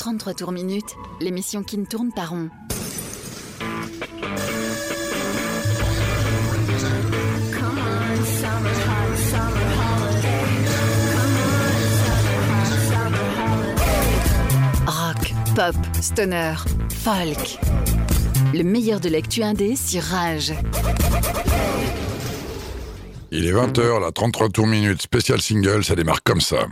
33 tours minutes, l'émission qui ne tourne pas rond. Rock, pop, stoner, folk. Le meilleur de l'actu indé sur Rage. Il est 20h, la 33 tours minutes, spécial single, ça démarre comme ça.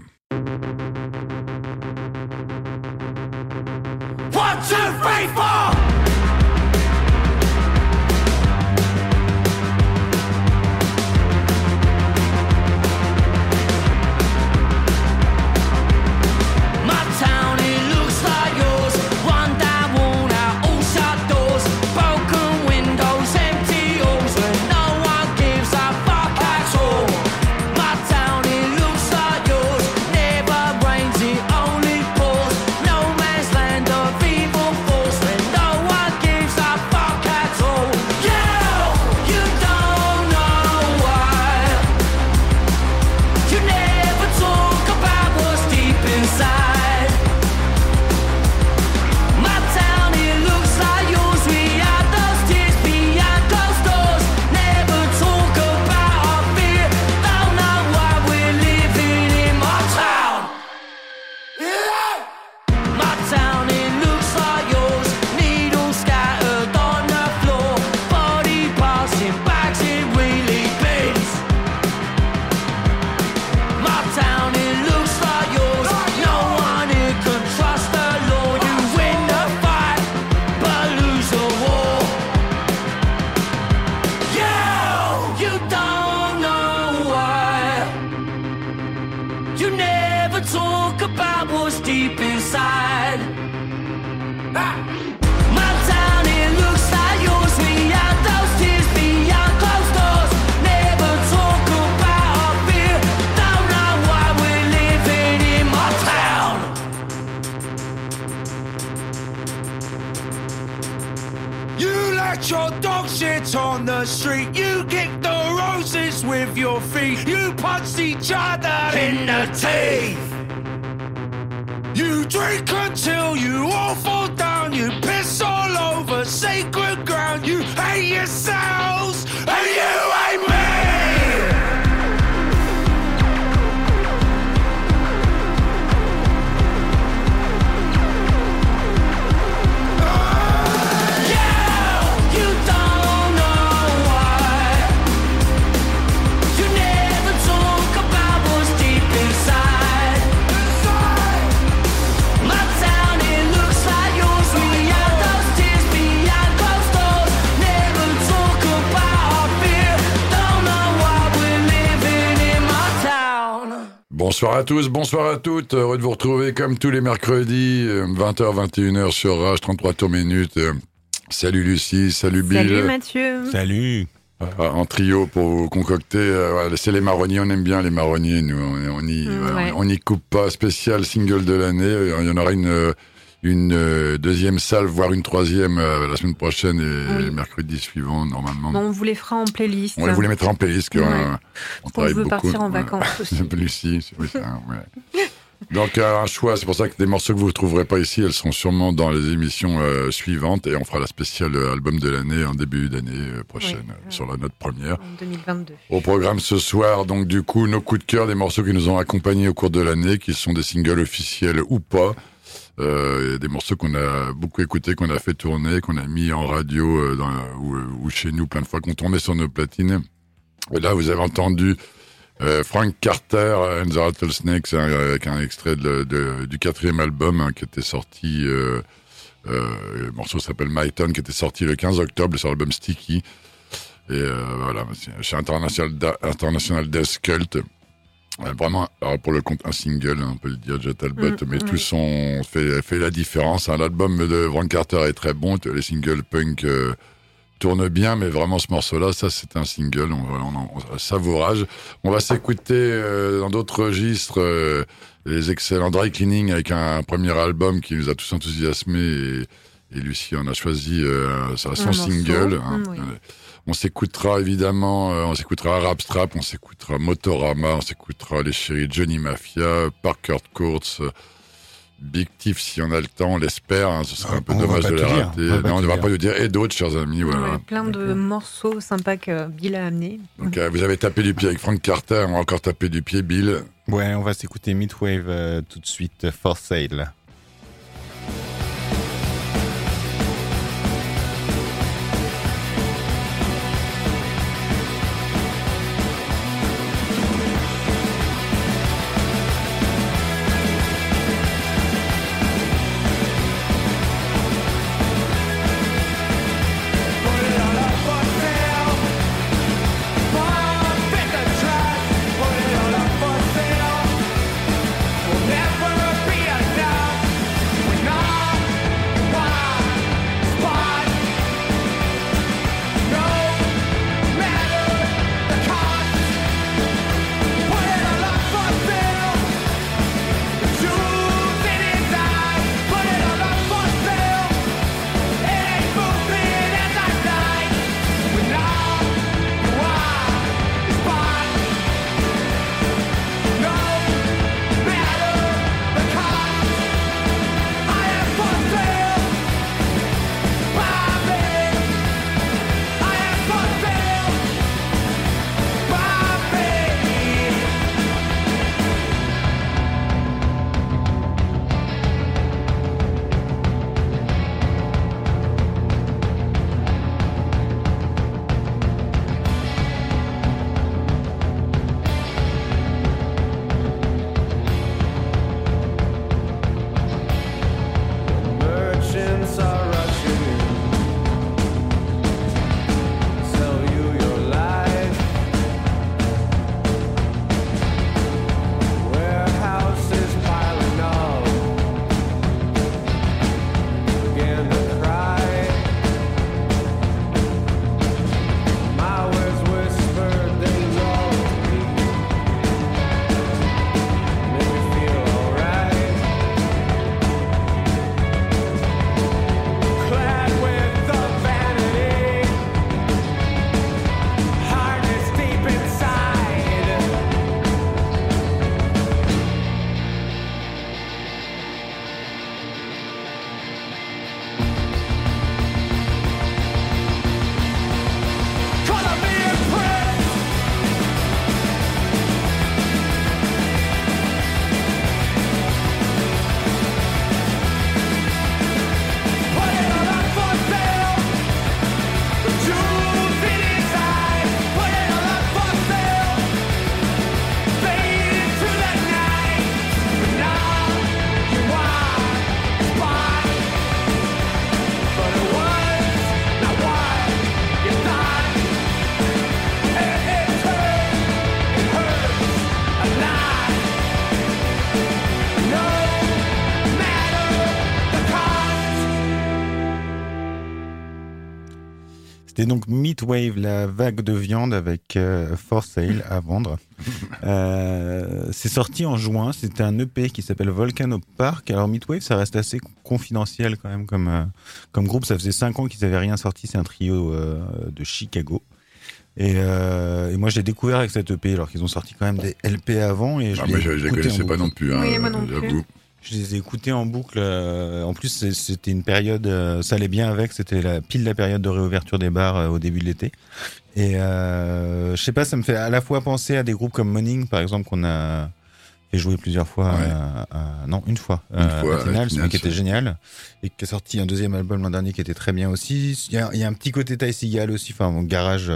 On the street. You kick the roses with your feet. You punch each other in the teeth. You drink until you all fall down. You piss all over sacred ground. You hate yourselves and you hate me. Bonsoir à tous, bonsoir à toutes. Heureux de vous retrouver comme tous les mercredis, euh, 20h, 21h sur Rage, 33 tours minutes. Euh, Salut Lucie, salut Bill. Salut Mathieu. Salut. Euh, En trio pour vous concocter. euh, c'est les marronniers, on aime bien les marronniers, nous. On, on y, Mm, ouais. on y coupe pas. Spécial single de l'année. Euh, Il y en aura une, euh, une euh, deuxième salle, voire une troisième euh, la semaine prochaine et Oui. mercredi suivant, normalement. Bon, on vous les fera en playlist. On vous les mettra en playlist. Ouais. euh, on On travaille veut beaucoup. partir en vacances aussi. Lucie, c'est oui, ça, ouais. Donc euh, un choix, c'est pour ça que des morceaux que vous ne trouverez pas ici, elles sont sûrement dans les émissions euh, suivantes et on fera la spéciale album de l'année en début d'année euh, prochaine Oui. euh, sur la note première. En 2022. Au programme ce soir, donc du coup, nos coups de cœur, des morceaux qui nous ont accompagnés au cours de l'année, qui sont des singles officiels ou pas. Euh, des morceaux qu'on a beaucoup écoutés, qu'on a fait tourner, qu'on a mis en radio euh, dans, ou, chez nous plein de fois, qu'on tournait sur nos platines. Et là, vous avez entendu euh, Frank Carter and the Rattlesnakes hein, avec un extrait du quatrième album hein, qui était sorti. Euh, euh, le morceau s'appelle My Town, qui était sorti le 15 octobre sur l'album Sticky. Et euh, voilà, chez International, International Death Cult. Euh, Vraiment, alors pour le compte, un single, hein, on peut le dire, Jet Talbot, Mm, mais oui. tous ont fait, fait la différence. hein. L'album de Frank Carter est très bon, les singles punk euh, tournent bien, mais vraiment ce morceau-là, ça c'est un single, on, on, on- savourage. On va s'écouter euh, dans d'autres registres euh, les excellents Dry Cleaning avec un premier album qui nous a tous enthousiasmés et, et Lucie en a choisi euh, son single. hein. Mm, oui. On s'écoutera évidemment, euh, on s'écoutera Arab Strap, on s'écoutera Motorama, on s'écoutera les chéris Johnny Mafia, Parker Courts, euh, Big Thief, si on a le temps, on l'espère. hein, ce serait un peu On dommage de la dire, rater. on Non, on ne va pas le dire. Et d'autres, chers amis, voilà. Ouais, plein de morceaux sympas que Bill a amenés. Donc, euh, vous avez tapé du pied avec Frank Carter, on va encore taper du pied, Bill. Ouais, on va s'écouter Midwave euh, tout de suite, For Sale. Midwave, la vague de viande avec euh, For Sale à vendre. Euh, c'est sorti en juin. C'était un EP qui s'appelle Volcano Park. Alors Midwave, ça reste assez confidentiel quand même comme euh, comme groupe. Ça faisait cinq ans qu'ils avaient rien sorti. C'est un trio euh, de Chicago. Et, euh, et moi, j'ai découvert avec cet EP, alors qu'ils ont sorti quand même des LP avant. Et je Ah, je ne les connaissais pas non plus. Hein, Oui, moi non plus. Je les ai écoutés en boucle. euh, en plus, c'était une période, euh, ça allait bien avec. C'était la pile la période de réouverture des bars euh, au début de l'été. Et euh, je sais pas, ça me fait à la fois penser à des groupes comme Morning, par exemple, qu'on a fait jouer plusieurs fois. Ouais. à- à- non, une fois. Une à fois, à celui qui était génial et qui a sorti un deuxième album l'an dernier qui était très bien aussi. Il y a, il y a un petit côté Ty Seagal aussi, enfin, mon garage.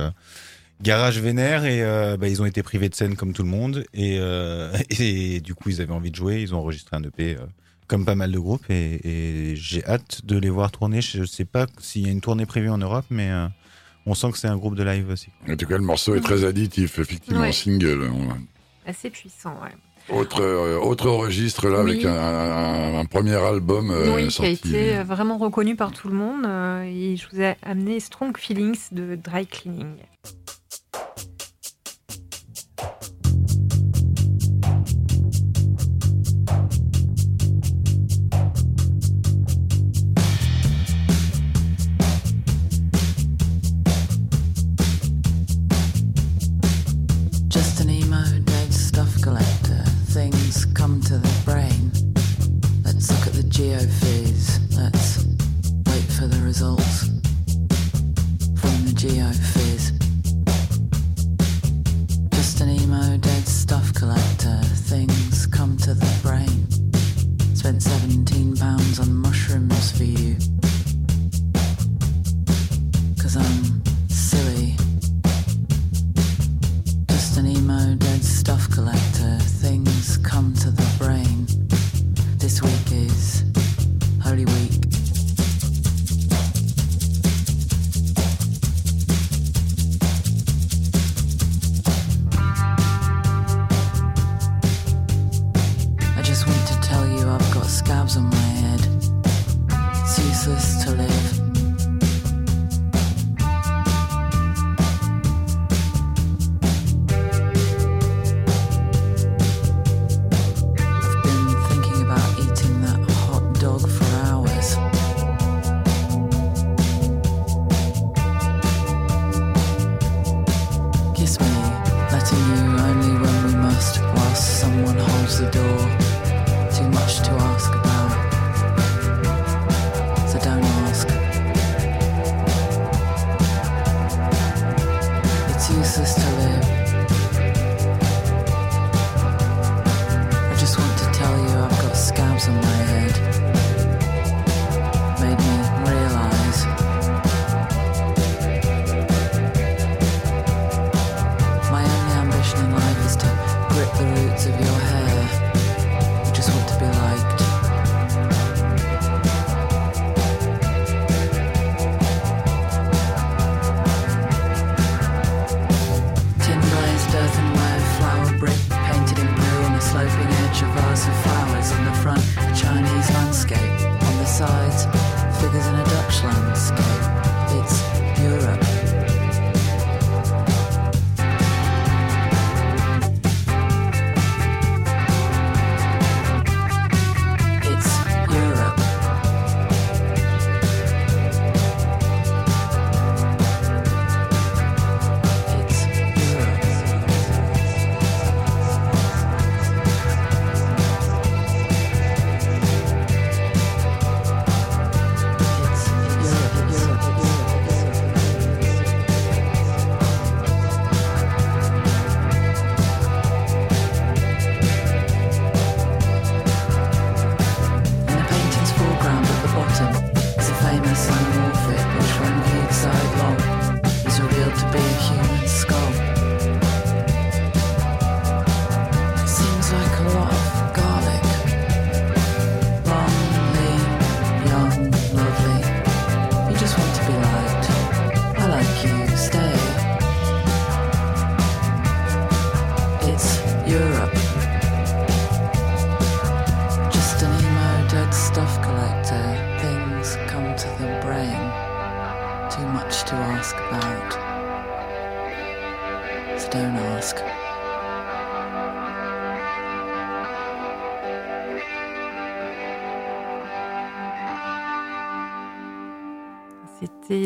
Garage vénère et euh, bah, ils ont été privés de scène comme tout le monde et, euh, et du coup ils avaient envie de jouer, ils ont enregistré un EP euh, comme pas mal de groupes et, et j'ai hâte de les voir tourner. Je sais pas s'il y a une tournée prévue en Europe, mais euh, on sent que c'est un groupe de live aussi. En tout cas, le morceau est très additif, effectivement, Ouais. single. On- Assez puissant, ouais. Autre, euh, autre registre là, Oui. avec un, un- un premier album euh, oui, qui a sorti. été vraiment reconnu par tout le monde. euh, et je vous ai amené Strong Feelings de Dry Cleaning. You only when we must, whilst someone holds the door. Too much to ask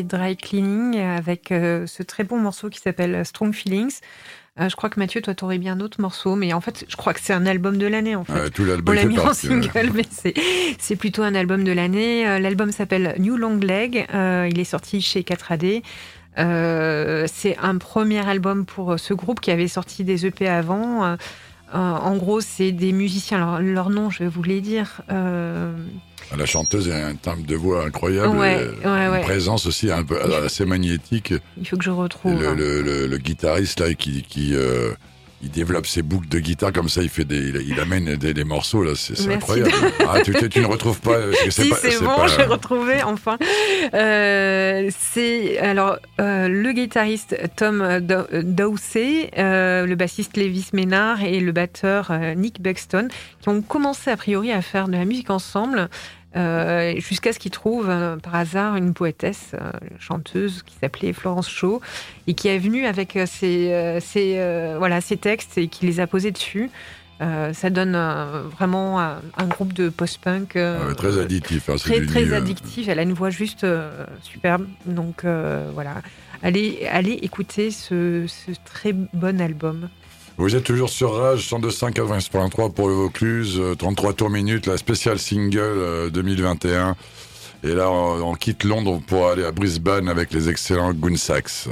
Dry Cleaning avec euh, ce très bon morceau qui s'appelle Strong Feelings. Euh, je crois que Mathieu, toi, t'aurais bien d'autres morceaux, mais en fait, je crois que c'est un album de l'année, en fait. Ouais, tout On l'album l'a fait mis en single, mais c'est, plutôt un album de l'année. Euh, L'album s'appelle New Long Leg. Il est sorti chez 4AD. Euh, c'est un premier album pour ce groupe qui avait sorti des EP avant. Euh, en gros, c'est des musiciens. Alors, leur nom, je vais vous les dire. Euh, La chanteuse a un timbre de voix incroyable. Ouais, et ouais, ouais. Une présence aussi un peu assez magnétique. il faut que je Et retrouve. le, le- le- le guitariste là qui, qui euh, il développe ses boucles de guitare comme ça, il fait des, il, il amène des, des morceaux là, c'est incroyable. Ah, tu, tu- tu ne retrouves pas. Si, c'est bon, pas- j'ai retrouvé enfin. Euh, c'est alors euh, le guitariste Tom Dow- Dowsey, euh, le bassiste Lévis Ménard et le batteur Nick Buxton qui ont commencé a priori à faire de la musique ensemble. Euh, jusqu'à ce qu'ils trouvent euh, par hasard une poétesse, euh, chanteuse qui s'appelait Florence Shaw et qui est venue avec ses, ses, voilà, ses textes et qui les a posés dessus. Ça donne vraiment un, un groupe de post-punk Ouais, très addictif. hein, très très nu, euh. addictive. Elle a une voix juste superbe. Donc voilà, allez allez écouter ce, ce très bon album. Vous êtes toujours sur Rage 102.5 80.3 pour le Vaucluse, euh, 33 tours minutes, la spéciale single euh, 2021. Et là, on, quitte Londres pour aller à Brisbane avec les excellents Goonsax.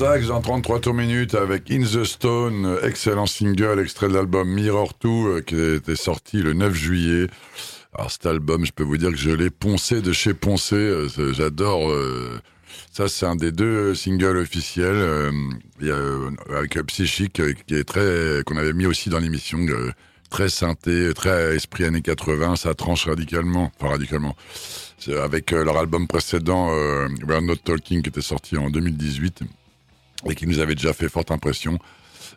Goonsax en 33 tours minutes avec In the Stone, excellent single, extrait de l'album Mirror 2 euh, qui était sorti le 9 juillet. Alors cet album, je peux vous dire que je l'ai poncé de chez Poncé, euh, j'adore. euh, ça, c'est un des deux singles officiels. avec Psychique, qui est très, qu'on avait mis aussi dans l'émission, très synthé, très esprit années 80. Ça tranche radicalement, enfin radicalement. Avec leur album précédent, We're Not Talking, qui était sorti en 2018 et qui nous avait déjà fait forte impression.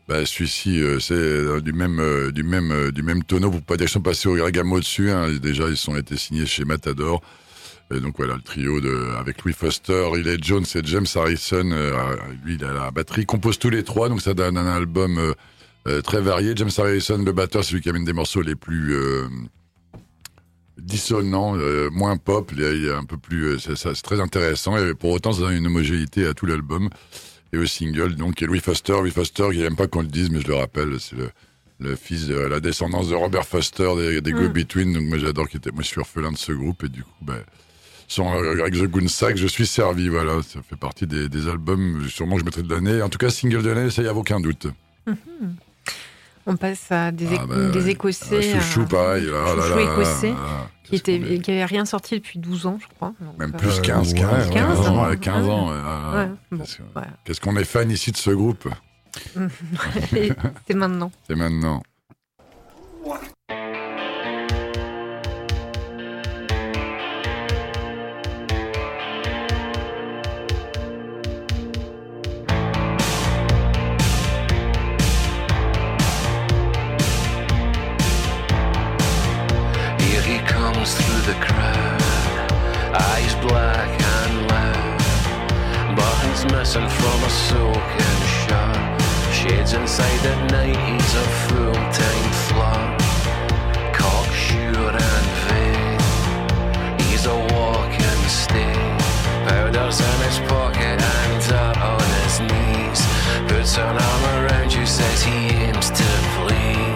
Bah, celui-ci, euh, c'est euh, du même, euh, du même, euh, du même tonneau. Pour pas dire qu'ils sont passés au Gargamo dessus. Hein. Déjà, ils ont été signés chez Matador. Donc voilà, le trio de, avec Louis Foster, Riley Jones et James Harrison. lui, il a la batterie. Il compose tous les trois, donc ça donne un album très varié. James Harrison, le batteur, c'est lui qui amène des morceaux les plus dissonants, moins pop, un peu plus, c'est très intéressant. Et pour autant, ça donne une homogénéité à tout l'album et au single. Donc, a Louis Foster, Louis Foster, il n'aime pas qu'on le dise, mais je le rappelle, c'est le, le fils de la descendance de Robert Foster des, des Go Mm. Between. Donc, moi, j'adore qu'il était, moi, je suis orphelin de ce groupe et du coup, ben, sans avec The Goon Sack, je suis servi. Voilà, ça fait partie des, des albums, sûrement que je mettrai de l'année. En tout cas, single de l'année, ça y a aucun doute. On passe à des, Ah, bah, des. Écossais. Ah, chouchou, pareil. là, là, chouchou là, écossais, là, qui qu'est-ce était, qu'on est- qui avait rien sorti depuis 12 ans, je crois. Donc, Même euh, plus Euh, 15, ouais, 15, ouais, 15 ans, ans. ouais, 15 ans. ouais, ouais, ouais. bon, Qu'est-ce qu'on est fan ici de ce groupe? C'est maintenant. C'est maintenant. Missing from a soaking shirt. Shades inside at night, he's a full-time flirt. Cocksure and vain, he's a walking stain. Powder's in his pocket and dirt on his knees. Puts an arm around you, says he aims to please.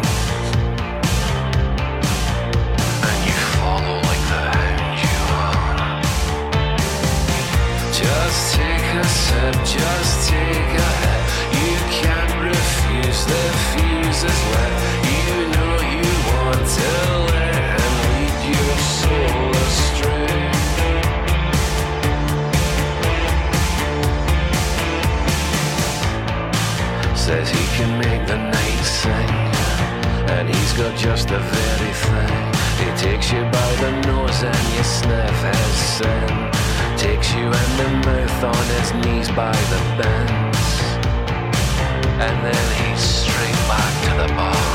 Says he can make the night sing. And he's got just the very thing. He takes you by the nose and you sniff his sin. Takes you and the mouth on his knees by the bends. And then he's straight back to the bar.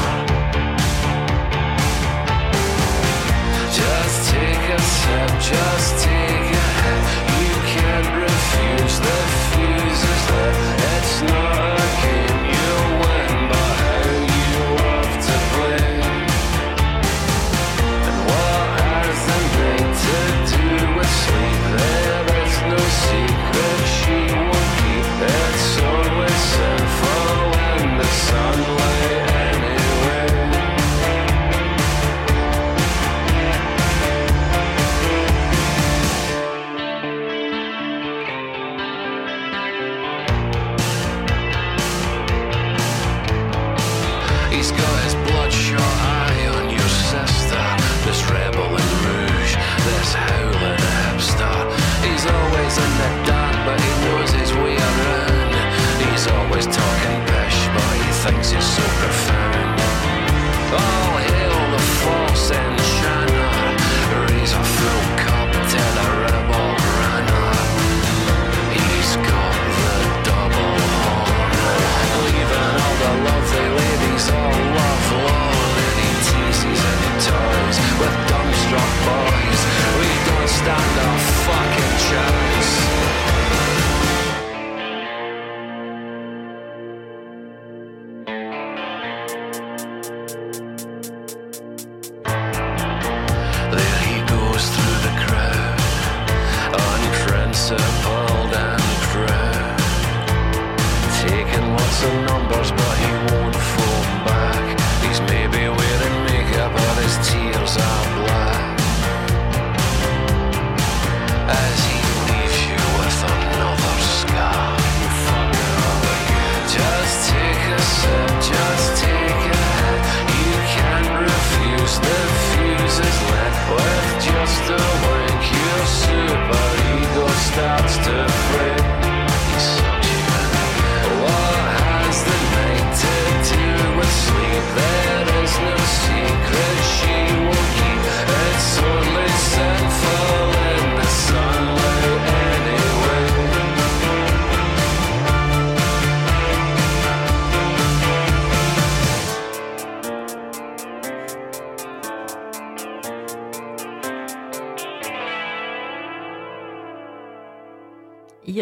Just take a sip, just take a hit. You can't refuse the fuse is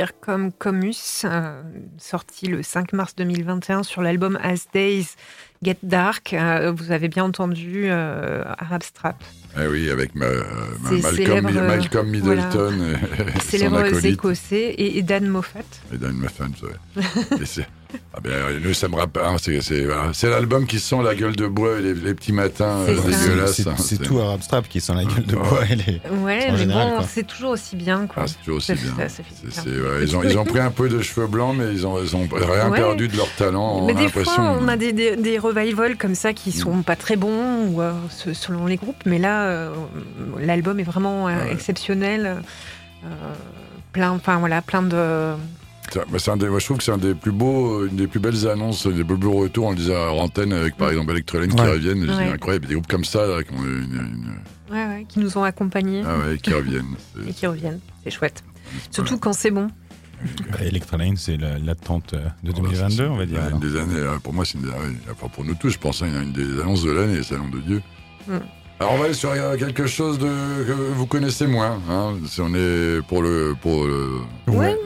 Here Come Comus, euh, sorti le 5 mars 2021 sur l'album As Days Get Dark. Euh, vous avez bien entendu euh, Arab Strap. Eh oui, avec ma, ma- Malcolm, célèbre, euh, Malcolm Middleton et, et son Célèbre écossais et, et Dan Moffat. Et Dan Muffin, ouais. Ah ben, nous, ça me rappelle. hein, c'est voilà. L'album qui sent la gueule de bois et les, les petits matins C'est euh, dégueulasses. C'est hein, tout Arab Strap qui sent la gueule de Ah, bois. et les- Ouais, mais général, bon, c'est toujours aussi bien. Quoi. Ah, c'est toujours aussi Ça- bien. ça- ils, ont, ils ont pris un peu de cheveux blancs, mais ils ont, ils ont rien Ouais. perdu de leur talent. Mais on a des fois, on a des, des, des revivals comme ça qui sont pas très bons, ou, euh, se- selon les groupes. Mais là, euh, l'album est vraiment euh, Ouais. exceptionnel. Euh, plein, enfin voilà, plein de. C'est- bah, c'est un des- moi, je trouve que c'est un des plus beaux, une des plus belles annonces, des plus beaux retours. On le disait à Rantaine avec par exemple Electroline qui Ouais. reviennent. Je dis, Ouais. incroyable, des groupes comme ça là, qui, ont une- une- Ouais, ouais, qui nous ont accompagnés ah ouais, qui reviennent. C'est- et qui reviennent. C'est chouette. voilà. Surtout quand c'est bon. Bah, Electroline, c'est la- l'attente euh, de Oh, bah, 2022, c'est- on va dire. c'est. Une des années, euh, pour moi, c'est une des, pour nous tous, je pense, hein, une des annonces de l'année, Salon de Dieu. Mm. Alors on va aller sur euh, quelque chose de, que vous connaissez moins. Hein, si on est pour le, pour le, Ouais.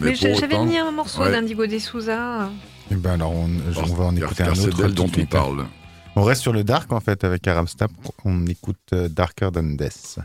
Mais, j'avais autant, mis un morceau ouais. d'Indigo de Souza. Eh ben alors, on, on va en écouter un autre. d'elle dont on suite. parle. On reste sur le dark en fait avec Arab Strap. On écoute euh, Darker Than Death.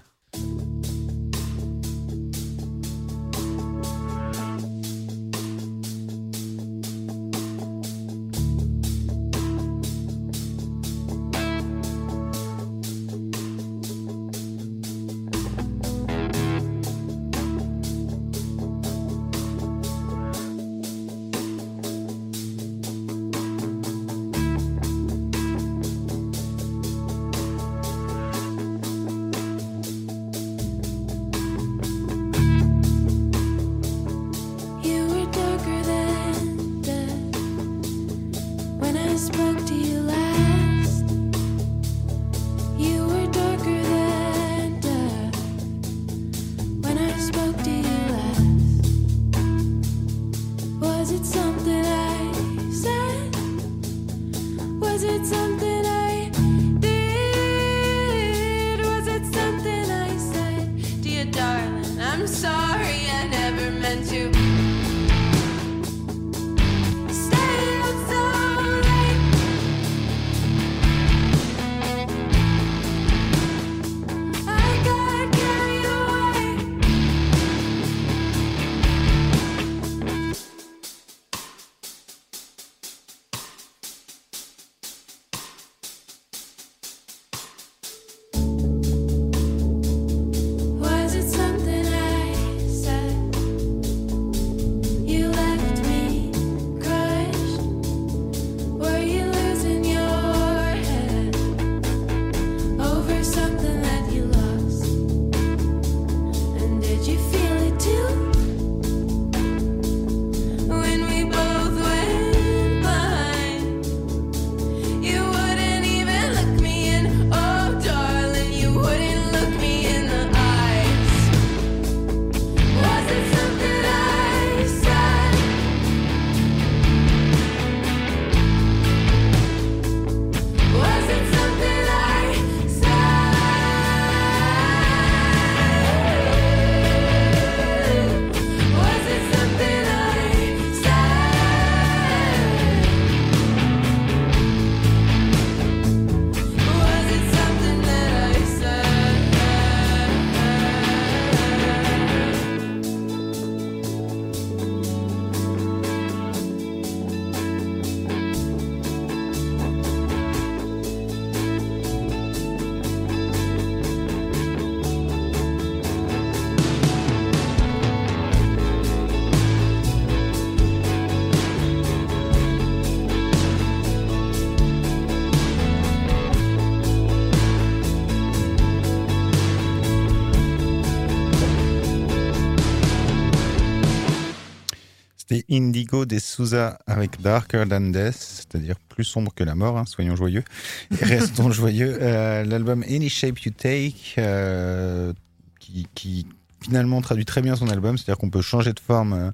Indigo des Souza avec Darker Than Death, c'est-à-dire plus sombre que la mort, hein, soyons joyeux. Et Restons joyeux. Euh, L'album Any Shape You Take, euh, qui, qui finalement traduit très bien son album, c'est-à-dire qu'on peut changer de forme euh,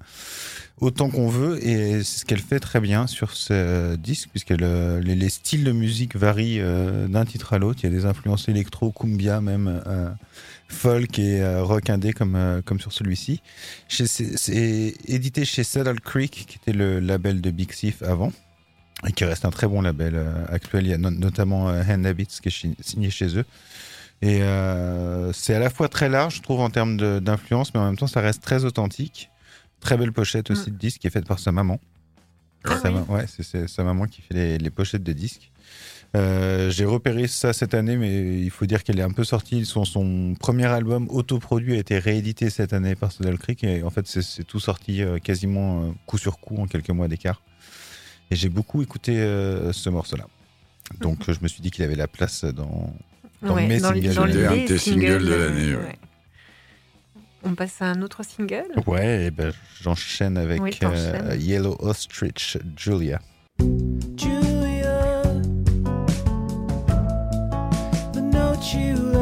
autant qu'on veut et c'est ce qu'elle fait très bien sur ce disque puisque les, les styles de musique varient d'un titre à l'autre. Il y a des influences électro, cumbia même. Folk et euh, rock indé comme euh, comme sur celui-ci. C'est édité chez Saddle Creek qui était le label de Big Thief avant et qui reste un très bon label euh, actuel. Il y a no- notamment euh, Hand Habits qui est signé chez eux. Et c'est à la fois très large, je trouve, en termes d'influence, mais en même temps, ça reste très authentique. Très belle pochette aussi de disque qui est faite par sa maman. Ah Sa oui. ma- ouais, c'est- c'est sa maman qui fait les, les pochettes de disques. Euh, J'ai repéré ça cette année, mais il faut dire qu'elle est un peu sortie. Son, son premier album autoproduit a été réédité cette année par Saddle Creek et en fait c'est- c'est tout sorti euh, quasiment euh, coup sur coup en quelques mois d'écart. Et j'ai beaucoup écouté euh, ce morceau-là. Donc je me suis dit qu'il avait la place dans, dans Ouais, mes dans les- singles. C'était un de tes singles de l'année, ouais. ouais. On passe à un autre single? Ouais, et ben, j'enchaîne avec Oui, euh, Yellow Ostrich Julia. Julia, you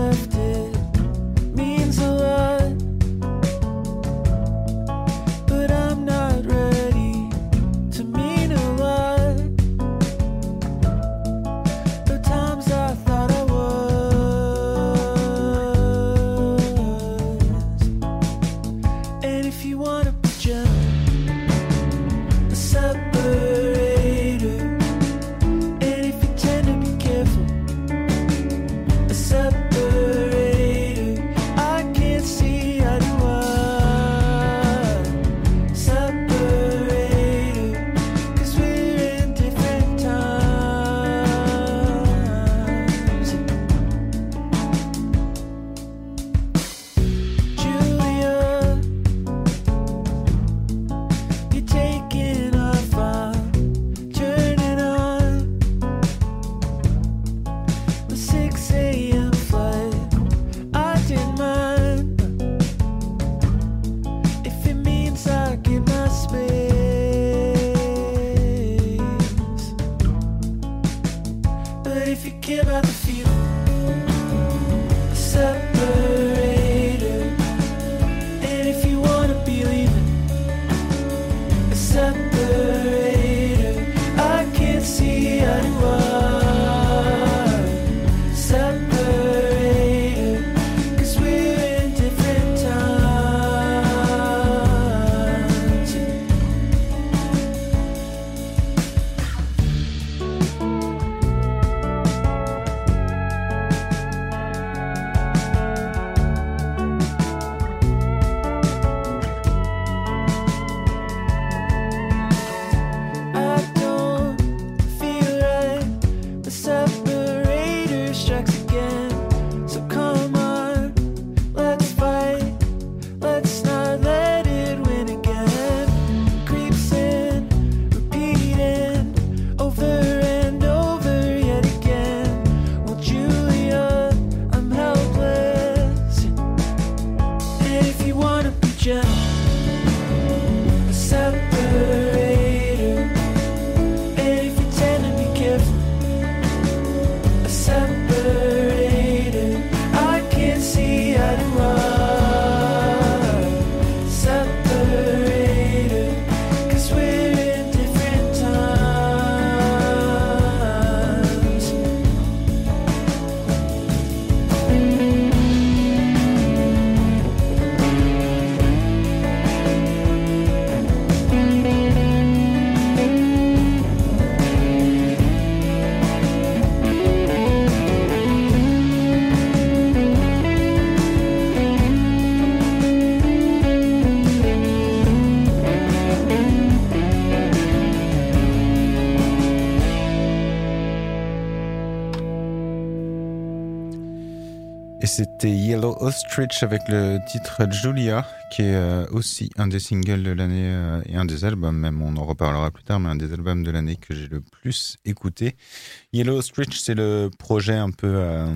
c'était Yellow Ostrich avec le titre Julia, qui est euh, aussi un des singles de l'année euh, et un des albums, même on en reparlera plus tard, mais un des albums de l'année que j'ai le plus écouté. Yellow Ostrich, c'est le projet un peu, euh,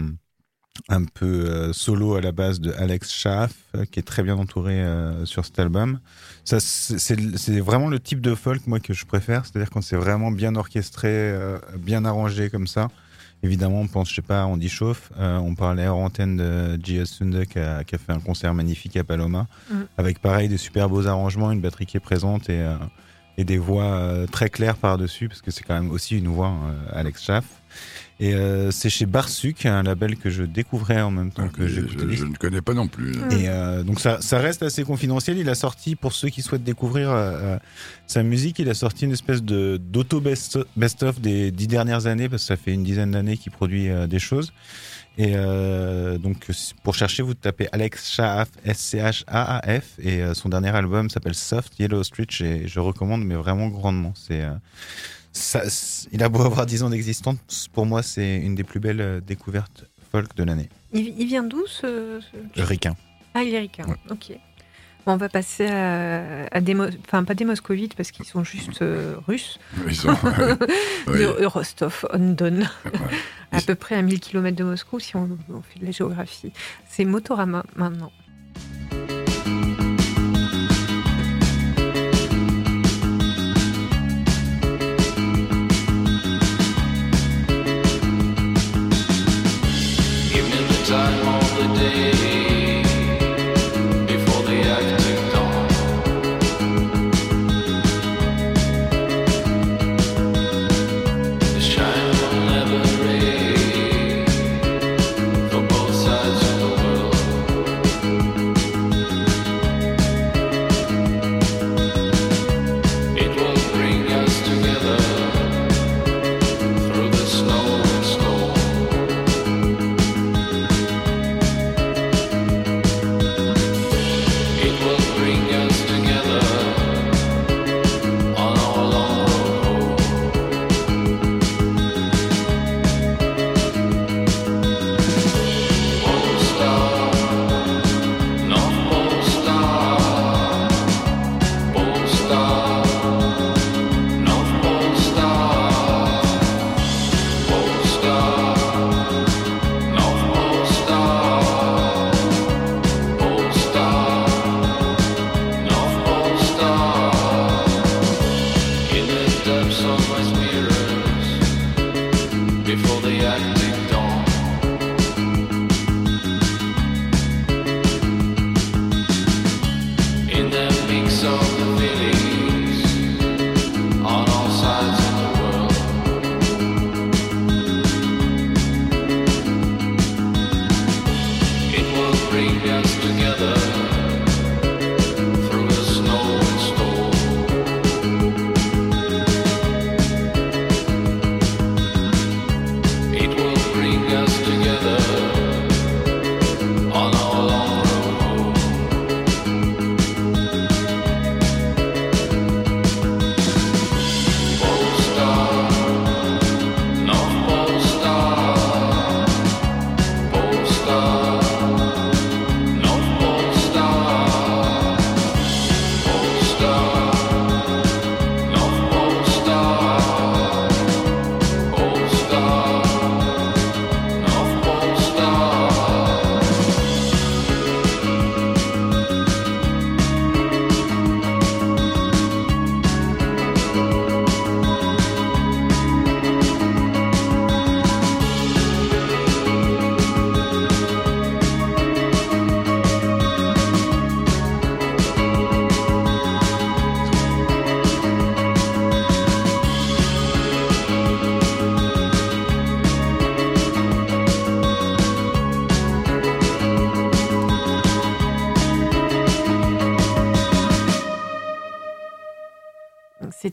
un peu solo à la base de Alex Schaff, qui est très bien entouré sur cet album. Ça, c'est vraiment le type de folk moi que je préfère, c'est-à-dire quand c'est vraiment bien orchestré, bien arrangé comme ça Évidemment, on pense, je sais pas, on dit chauffe. Euh, on parlait hors antenne de G.S. Sunde qui a, qui a fait un concert magnifique à Paloma, Mm. avec pareil des super beaux arrangements, une batterie qui est présente et, euh, et des voix euh, très claires par-dessus, parce que c'est quand même aussi une voix, Alex Schaff. Et euh, c'est chez Barsuc, un label que je découvrais en même temps que Ah, je, j'écoutais. je ne connais pas non plus. Et euh, donc ça, ça reste assez confidentiel. Il a sorti, pour ceux qui souhaitent découvrir euh, euh, sa musique, il a sorti une espèce de d'auto best- best-of des dix dernières années, parce que ça fait une dizaine d'années qu'il produit euh, des choses. Et euh, donc pour chercher, vous tapez Alex Shaaf, S-C-H-A-A-F, et euh, son dernier album s'appelle Soft Yellow Stretch, et je recommande, mais vraiment grandement. C'est euh, ça, il a beau avoir 10 ans d'existence, pour moi c'est une des plus belles euh, découvertes folk de l'année. Il, il vient d'où ce, ce- Ricain. Ah, il est ricain. Ok. Bon, on va passer à, à des, Mo- enfin pas des moscovites parce qu'ils sont juste euh, russes. Ils sont, oui. de Rostov-on-Don, à peu près à 1000 km de Moscou si on, on fait de la géographie. C'est Motorama maintenant.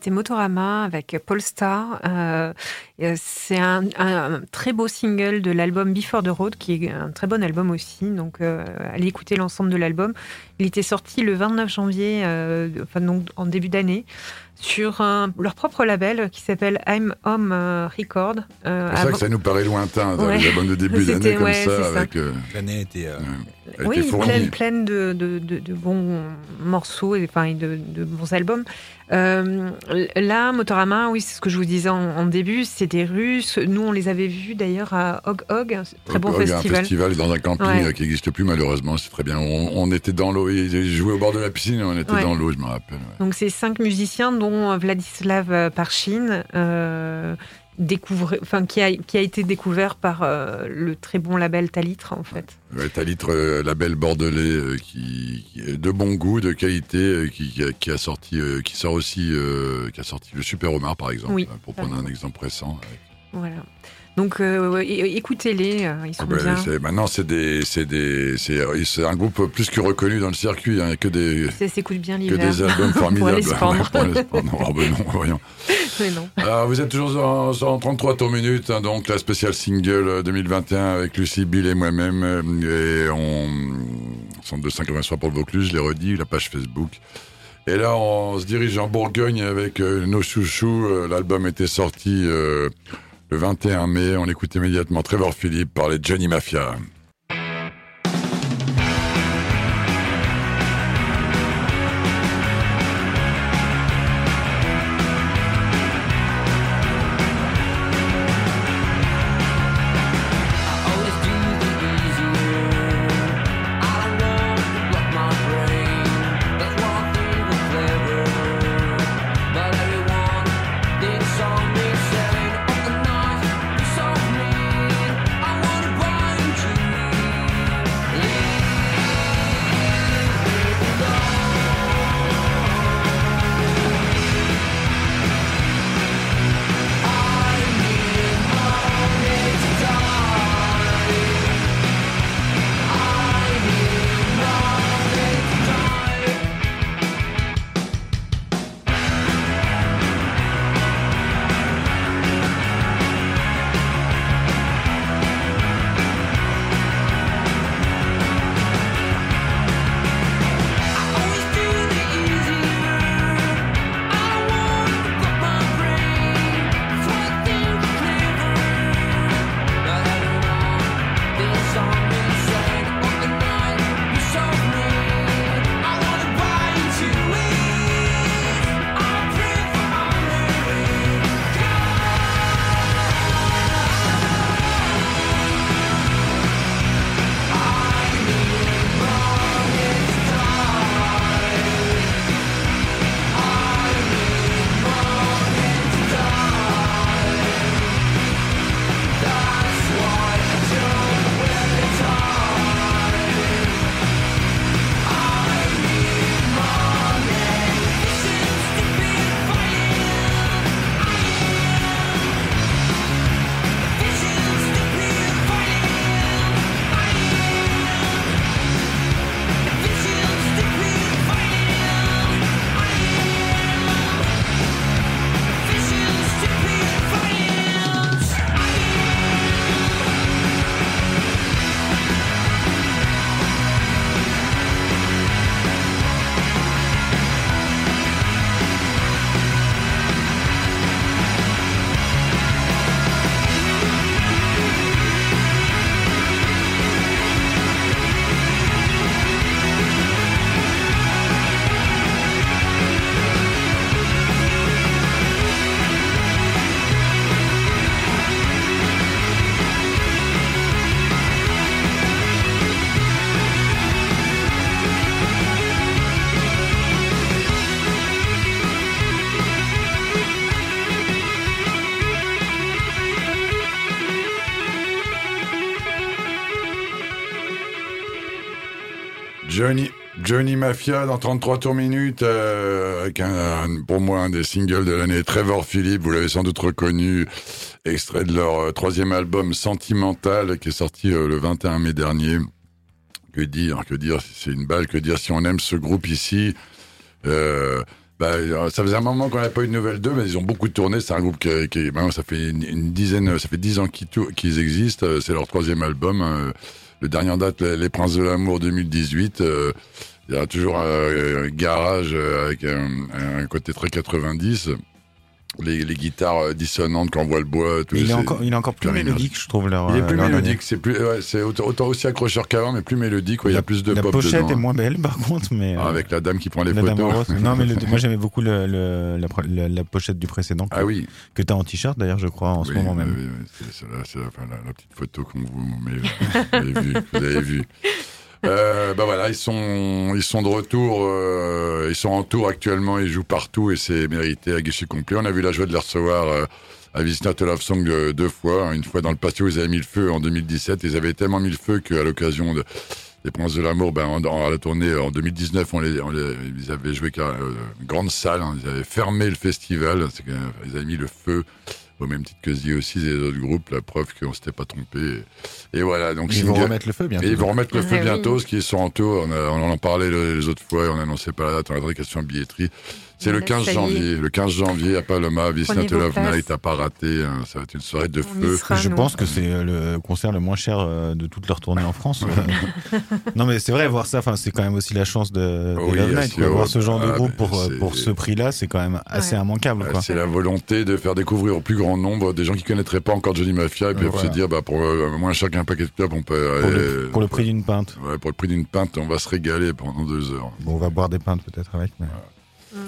C'était Motorama avec Polestar. Euh, c'est un, un très beau single de l'album Before the Road, qui est un très bon album aussi. Donc, euh, allez écouter l'ensemble de l'album. Il était sorti le 29 janvier, euh, enfin, donc en début d'année, sur un- leur propre label qui s'appelle I'm Home euh, Record. Euh, C'est vrai avant- que ça nous paraît lointain dans Ouais. les albums de début d'année C'était- comme ouais, ça, avec. euh, L'année était. euh, oui, était pleine, pleine de, de, de, de bons morceaux et, enfin, de, de bons albums. Euh, là, Motorama, oui, c'est ce que je vous disais en, en début, c'est des Russes. Nous, on les avait vus d'ailleurs à Hog Hog, très bon Hog, un festival. festival dans un camping Ouais. qui n'existe plus malheureusement, c'est très bien. On, on était dans l'eau, ils jouaient au bord de la piscine, et on était Ouais. dans l'eau, je me rappelle. ouais. Donc, c'est cinq musiciens, dont Vladislav Parchin, euh, découvre, enfin qui a, qui a été découvert par euh, le très bon label Talitre en fait. Ouais, T'as litre euh, label bordelais euh, qui, qui est de bon goût, de qualité, euh, qui, qui a, sorti, euh, qui sort aussi, euh, qui a sorti le Super Homard par exemple, Oui, euh, pour prendre un exemple. exemple récent. Voilà. Donc euh, écoutez-les, euh, ils sont Ah ben, bien. maintenant, c'est des, c'est des, c'est, un groupe plus que reconnu dans le circuit, hein, que des, Ça s'écoute bien que l'hiver. des albums formidables. Pour pendre. Oh, ben non, voyons. Mais non. Alors, vous êtes toujours en, en 33 tours minutes, hein, donc la spéciale single euh, 2021 avec Lucie Bill et moi-même. euh, Et on, centre de 83 pour le Vaucluse, je l'ai redit, la page Facebook. Et là, on se dirige en Bourgogne avec euh, nos chouchous. Euh, L'album était sorti euh, le 21 mai. On écoute immédiatement Trevor Philippe par les Johnny Mafia. Johnny, Johnny Mafia dans 33 tours minutes, euh, avec un, pour moi un des singles de l'année, Trevor Philippe, vous l'avez sans doute reconnu, extrait de leur euh, troisième album Sentimental, qui est sorti euh, le 21 mai dernier. Que dire, que dire, c'est une balle, que dire si on aime ce groupe ici. Euh, bah, ça faisait un moment qu'on n'avait pas eu de nouvelles d'eux, mais ils ont beaucoup tourné. C'est un groupe qui, qui maintenant, ça fait une, une dizaine, ça fait dix ans qu'ils existent. C'est leur troisième album. Le dernier en date, Les, Princes de l'amour 2018. euh, il y a toujours un, garage euh, avec un côté très 90. Les, les guitares euh, dissonantes quand on voit le bois. Tout Il est, encore, il est encore plus mélodique, je trouve. Leur, il est euh, plus dernier. mélodique. C'est plus, ouais, c'est autant, autant aussi accrocheur qu'avant, mais plus mélodique. ouais, il y a plus de La pop pochette dedans, est hein. moins belle, par contre, mais. Ah, euh, avec la dame qui prend les la photos. Non, mais le- moi j'aimais beaucoup le, le- la, la- la pochette du précédent. Que, Ah oui. Que tu as en t-shirt d'ailleurs, je crois, en ce moment même. oui, c'est c'est la, c'est la- la- la petite photo qu'on vous met. Vous avez vu. Vous avez vu. Euh, bah voilà, ils sont, ils sont de retour, euh, ils sont en tour actuellement, ils jouent partout et c'est mérité à guichet complet. On a vu la joie de les recevoir euh, à Not a Love Song deux fois. hein. Une fois dans le patio, ils avaient mis le feu en 2017. Ils avaient tellement mis le feu qu'à l'occasion de, des Princes de l'amour, ben, en- en- à la tournée en 2019, on les, on les- ils avaient joué qu'à euh, une grande salle. hein. Ils avaient fermé le festival. Euh, ils avaient mis le feu au même titre que The aussi et les autres groupes. La preuve qu'on s'était pas trompé. Et, et voilà. Donc Ils vont remettre le feu bientôt. et ils vont remettre le Ah feu oui. bientôt, ce qui est sur en tour. On, a- on en parlait le- les autres fois, on n'annonçait pas la date, on attendait question de billetterie. C'est le Voilà, 15 ça y est. janvier. Le 15 janvier à Paloma, vos Love. Night, à pas rater. hein. Ça va être une soirée de On feu. sera, Je nous. pense que c'est euh, le concert le moins cher euh, de toute leur tournée en France. non, mais c'est vrai, voir ça, enfin, c'est quand même aussi la chance de, de Oui, Love Night. quoi. Voir ce genre de Ah, groupe pour, euh, pour ce prix-là, c'est quand même assez Ouais. immanquable. Quoi. C'est la volonté de faire découvrir au plus grand nombre des gens qui connaîtraient pas encore Johnny Mafia et puis Voilà. se dire, bah, pour euh, moins cher qu'un paquet de clubs, on peut, Pour, euh, le, pour le prix d'une pinte. ouais, pour le prix d'une pinte, on va se régaler pendant deux heures. Bon, on va boire des pintes peut-être avec. mais-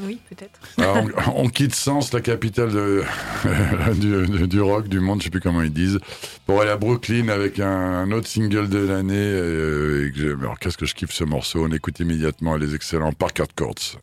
Oui, peut-être. Alors, on, on quitte Sens, la capitale de- du, du- du rock, du monde, je sais plus comment ils disent, pour aller à Brooklyn avec un, un autre single de l'année. euh, et que j'ai- alors, qu'est-ce que je kiffe ce morceau? On écoute immédiatement les excellents Parker Courts.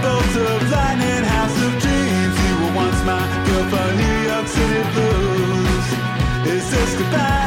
Bolt of lightning, house of dreams. You were once my girl for New York City blues. Is this goodbye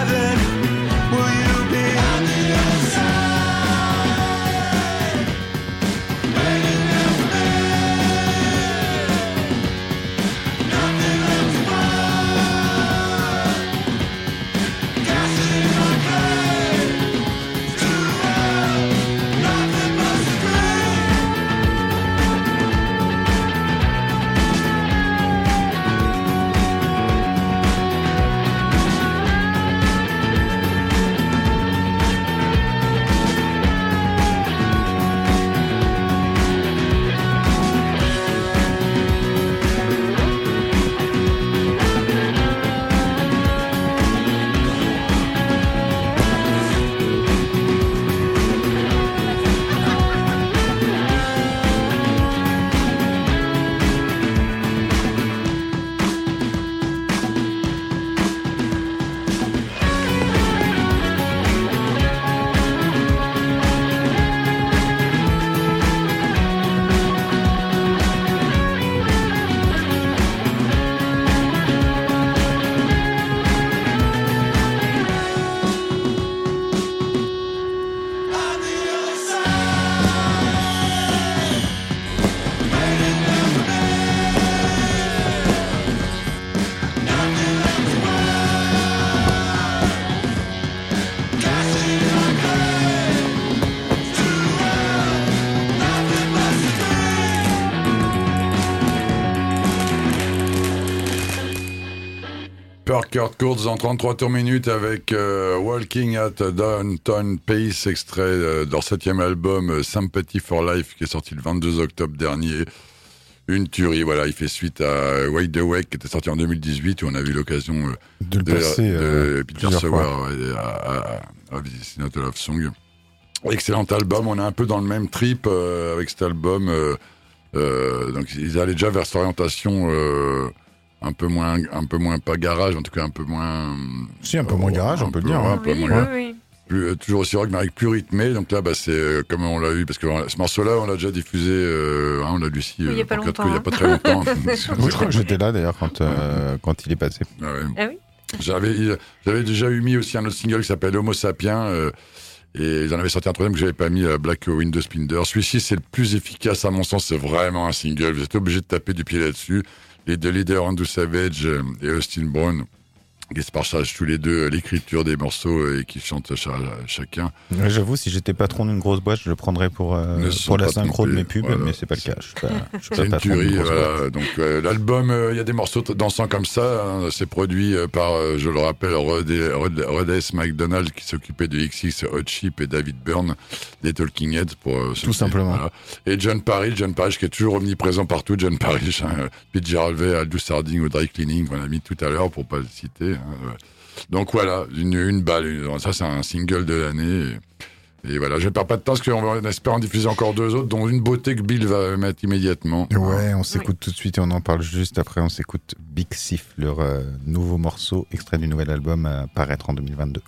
Parker Courts en 33 tours minutes avec euh, Walking at Downtown Pace, extrait euh, de leur septième album euh, Sympathy for Life qui est sorti le 22 octobre dernier. Une tuerie, voilà, il fait suite à Wide Awake qui était sorti en 2018 où on a eu l'occasion euh, De le de, passer de Peter Sauer à, à, à This is Not a Love Song. Excellent album, on est un peu dans le même trip avec cet album. donc ils allaient déjà vers cette orientation un peu moins, un peu moins pas garage, en tout cas un peu moins. Si, un peu moins garage, on peut le dire, ouais, hein. un peu Oui, moins- oui. plus, euh, toujours aussi rock, mais avec plus rythmé. Donc là, bah, c'est euh, comme on l'a eu, parce que euh, ce morceau-là, on l'a déjà diffusé, euh, hein, on l'a lu ici, Oui, il y a euh, pas longtemps, il y a hein. pas très longtemps. Je crois que j'étais là d'ailleurs quand, euh, quand il est passé. Ah ouais. Ah oui J'avais, j'avais déjà eu mis aussi un autre single qui s'appelle Homo Sapiens. euh, et ils en avaient sorti un troisième que j'avais pas mis, euh, Black Window Spinder. Celui-ci, c'est le plus efficace à mon sens. C'est vraiment un single. Vous êtes obligé de taper du pied là-dessus. Les deux leaders, Andrew Savage euh, et Austin Brown, qui se partagent tous les deux l'écriture des morceaux et qui chantent cha- chacun. J'avoue, si j'étais patron d'une grosse boîte, je le prendrais pour, euh, pour la synchro de mes pubs, voilà. mais c'est pas le cas. C'est une tuerie, voilà. Donc euh, l'album, euh, il y a des morceaux dansants comme ça. hein. c'est produit par, je le rappelle, Rod, Rod, Rod S. McDonald qui s'occupait de XX, Hot Chip et David Byrne des Talking Heads pour Tout simplement. voilà. Et John Parrish, John Parrish qui est toujours omniprésent partout. John Parrish, hein, Pete Aldous Harding au dry cleaning qu'on a mis tout à l'heure pour pas le citer. Hein, ouais. Donc voilà, une, une balle. une- ça c'est un single de l'année. Et, et voilà, je ne perds pas de temps parce qu'on espère en diffuser encore deux autres, dont une beauté que Bill va mettre immédiatement. Ouais, on s'écoute tout de suite et on en parle juste après. On s'écoute Big Sif, leur euh, nouveau morceau, extrait du nouvel album à paraître en 2022.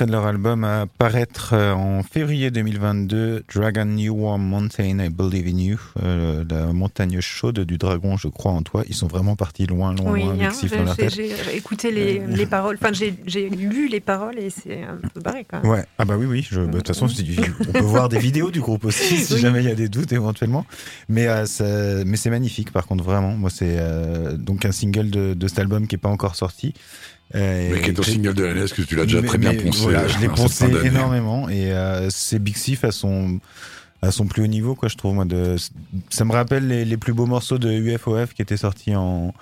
Extrait de leur album à paraître euh, en février 2022, Dragon New Warm Mountain, I Believe in You, euh, la montagne chaude du dragon, je crois en toi. Ils sont vraiment partis loin, loin, Oui, loin hein, j'ai écouté les, les paroles, enfin j'ai lu les paroles et c'est un peu barré quand même. Ouais, ah bah oui, oui. bah, De toute façon, on peut voir des vidéos du groupe aussi, si Oui. jamais il y a des doutes éventuellement. Mais, euh, ça- mais c'est magnifique, par contre, vraiment. Moi, c'est euh, donc un single de, de cet album qui est pas encore sorti. Euh, Mais qui est ton et- single de est-ce que tu l'as déjà mais- très bien mais poncé voilà, je l'ai cette poncé énormément et euh, c'est Big Sif à son plus haut niveau quoi je trouve moi de ça me rappelle les, les plus beaux morceaux de UFOF qui étaient sortis en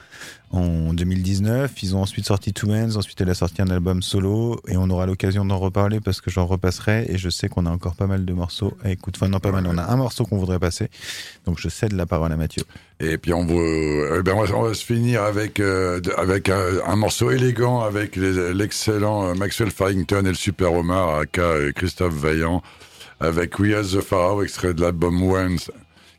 en 2019 ils ont ensuite sorti Two Hands ensuite elle a sorti un album solo et on aura l'occasion d'en reparler parce que j'en repasserai et je sais qu'on a encore pas mal de morceaux à écouter. Enfin non pas mal on a un morceau qu'on voudrait passer donc je cède la parole à Mathieu. Et puis on euh, ben va, se finir avec euh, avec un, un morceau élégant avec l'excellent euh, Maxwell Farrington et le Super Omar, aka euh, Christophe Vaillant, avec We Are the Pharaoh, extrait de l'album Once,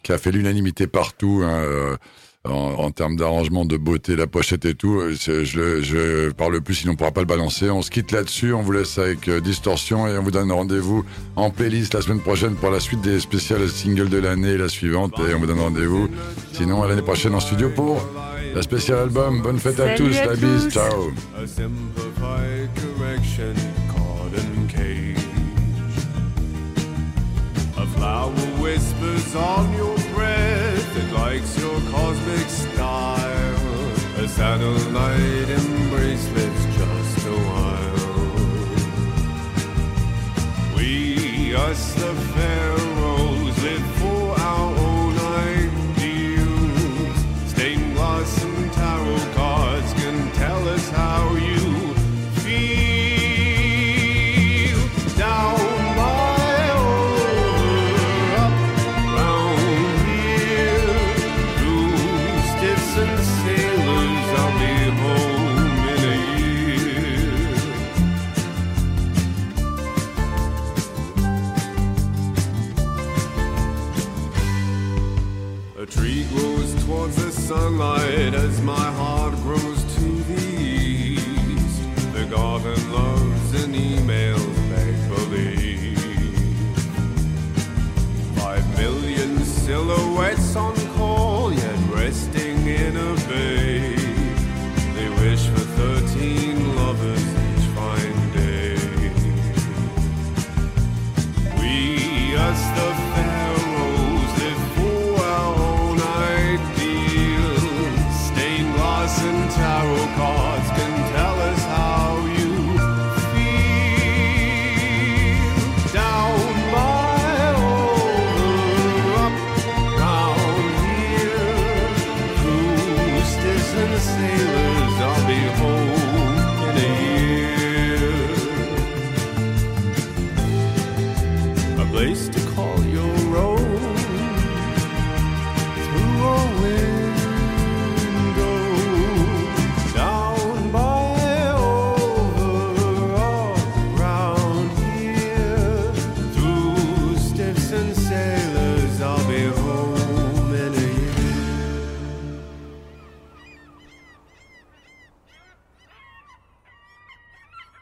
qui a fait l'unanimité partout. hein, euh, en, en termes d'arrangement, de beauté, la pochette et tout, Euh, je, le- je parle plus, sinon on pourra pas le balancer. On se quitte là-dessus, on vous laisse avec euh, Distorsion et on vous donne rendez-vous en playlist la semaine prochaine pour la suite des spéciales singles de l'année, la suivante, et on vous donne rendez-vous. Sinon, à l'année prochaine en studio pour la spéciale album. Bonne fête à Salut tous, à la bise, tous. ciao. Flower whispers on your breath, it likes your cosmic style. A satellite embrace lives just a while. We, us the pharaohs,